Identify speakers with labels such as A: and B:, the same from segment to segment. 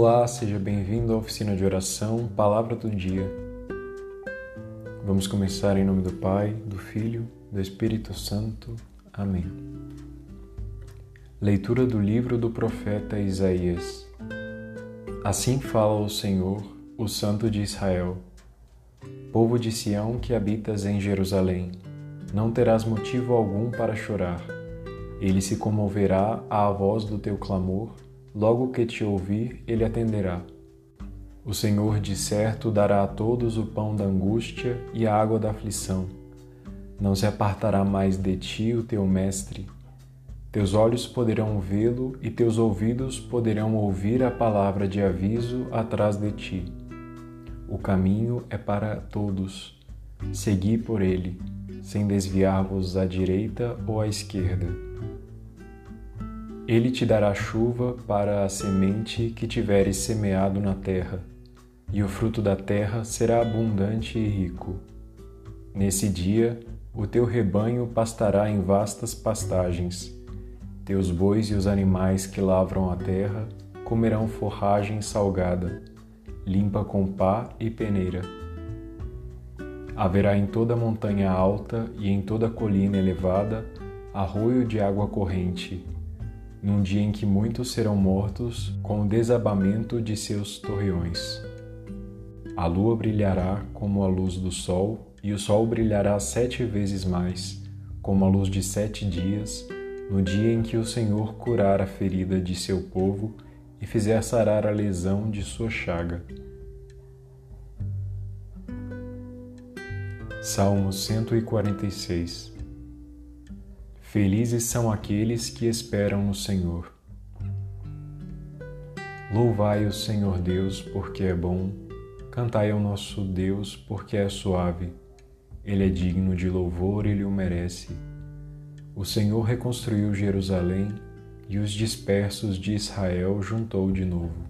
A: Olá, seja bem-vindo à oficina de oração Palavra do Dia. Vamos começar em nome do Pai, do Filho, do Espírito Santo. Amém. Leitura do livro do profeta Isaías. Assim fala o Senhor, o Santo de Israel. Povo de Sião que habitas em Jerusalém, não terás motivo algum para chorar. Ele se comoverá à voz do teu clamor Logo que te ouvir, ele atenderá. O Senhor de certo dará a todos o pão da angústia e a água da aflição. Não se apartará mais de ti o teu mestre. Teus olhos poderão vê-lo e teus ouvidos poderão ouvir a palavra de aviso atrás de ti. O caminho é para todos. Segui por ele, sem desviar-vos à direita ou à esquerda ele te dará chuva para a semente que tiveres semeado na terra, e o fruto da terra será abundante e rico. Nesse dia, o teu rebanho pastará em vastas pastagens. Teus bois e os animais que lavram a terra comerão forragem salgada, limpa com pá e peneira. Haverá em toda montanha alta e em toda colina elevada arroio de água corrente num dia em que muitos serão mortos com o desabamento de seus torreões. A lua brilhará como a luz do sol, e o sol brilhará sete vezes mais, como a luz de sete dias, no dia em que o Senhor curar a ferida de seu povo e fizer sarar a lesão de sua chaga. Salmo 146 Felizes são aqueles que esperam no Senhor. Louvai o Senhor Deus, porque é bom, cantai ao nosso Deus, porque é suave. Ele é digno de louvor, ele o merece. O Senhor reconstruiu Jerusalém e os dispersos de Israel juntou de novo.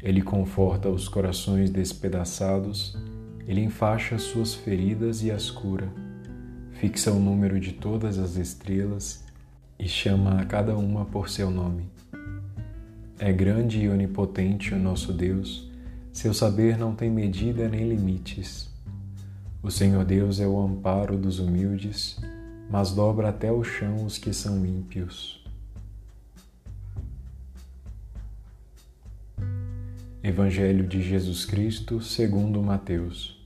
A: Ele conforta os corações despedaçados, ele enfaixa suas feridas e as cura fixa o número de todas as estrelas e chama a cada uma por seu nome. É grande e onipotente o nosso Deus, seu saber não tem medida nem limites. O Senhor Deus é o amparo dos humildes, mas dobra até o chão os que são ímpios. Evangelho de Jesus Cristo segundo Mateus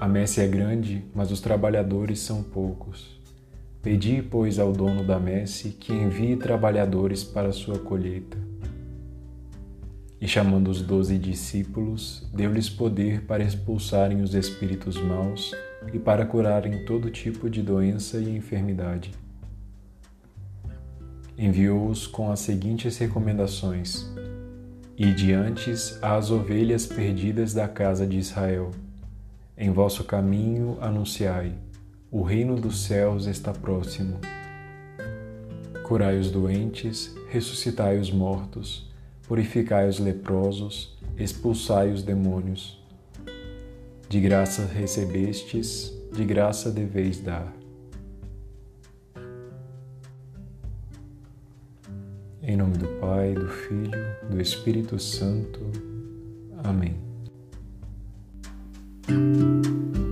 A: a messe é grande, mas os trabalhadores são poucos. Pedi, pois, ao dono da messe que envie trabalhadores para a sua colheita. E chamando os doze discípulos, deu-lhes poder para expulsarem os espíritos maus e para curarem todo tipo de doença e enfermidade. Enviou-os com as seguintes recomendações: E diante às ovelhas perdidas da casa de Israel. Em vosso caminho anunciai: o reino dos céus está próximo. Curai os doentes, ressuscitai os mortos, purificai os leprosos, expulsai os demônios. De graça recebestes, de graça deveis dar. Em nome do Pai, do Filho, do Espírito Santo. Amém. Música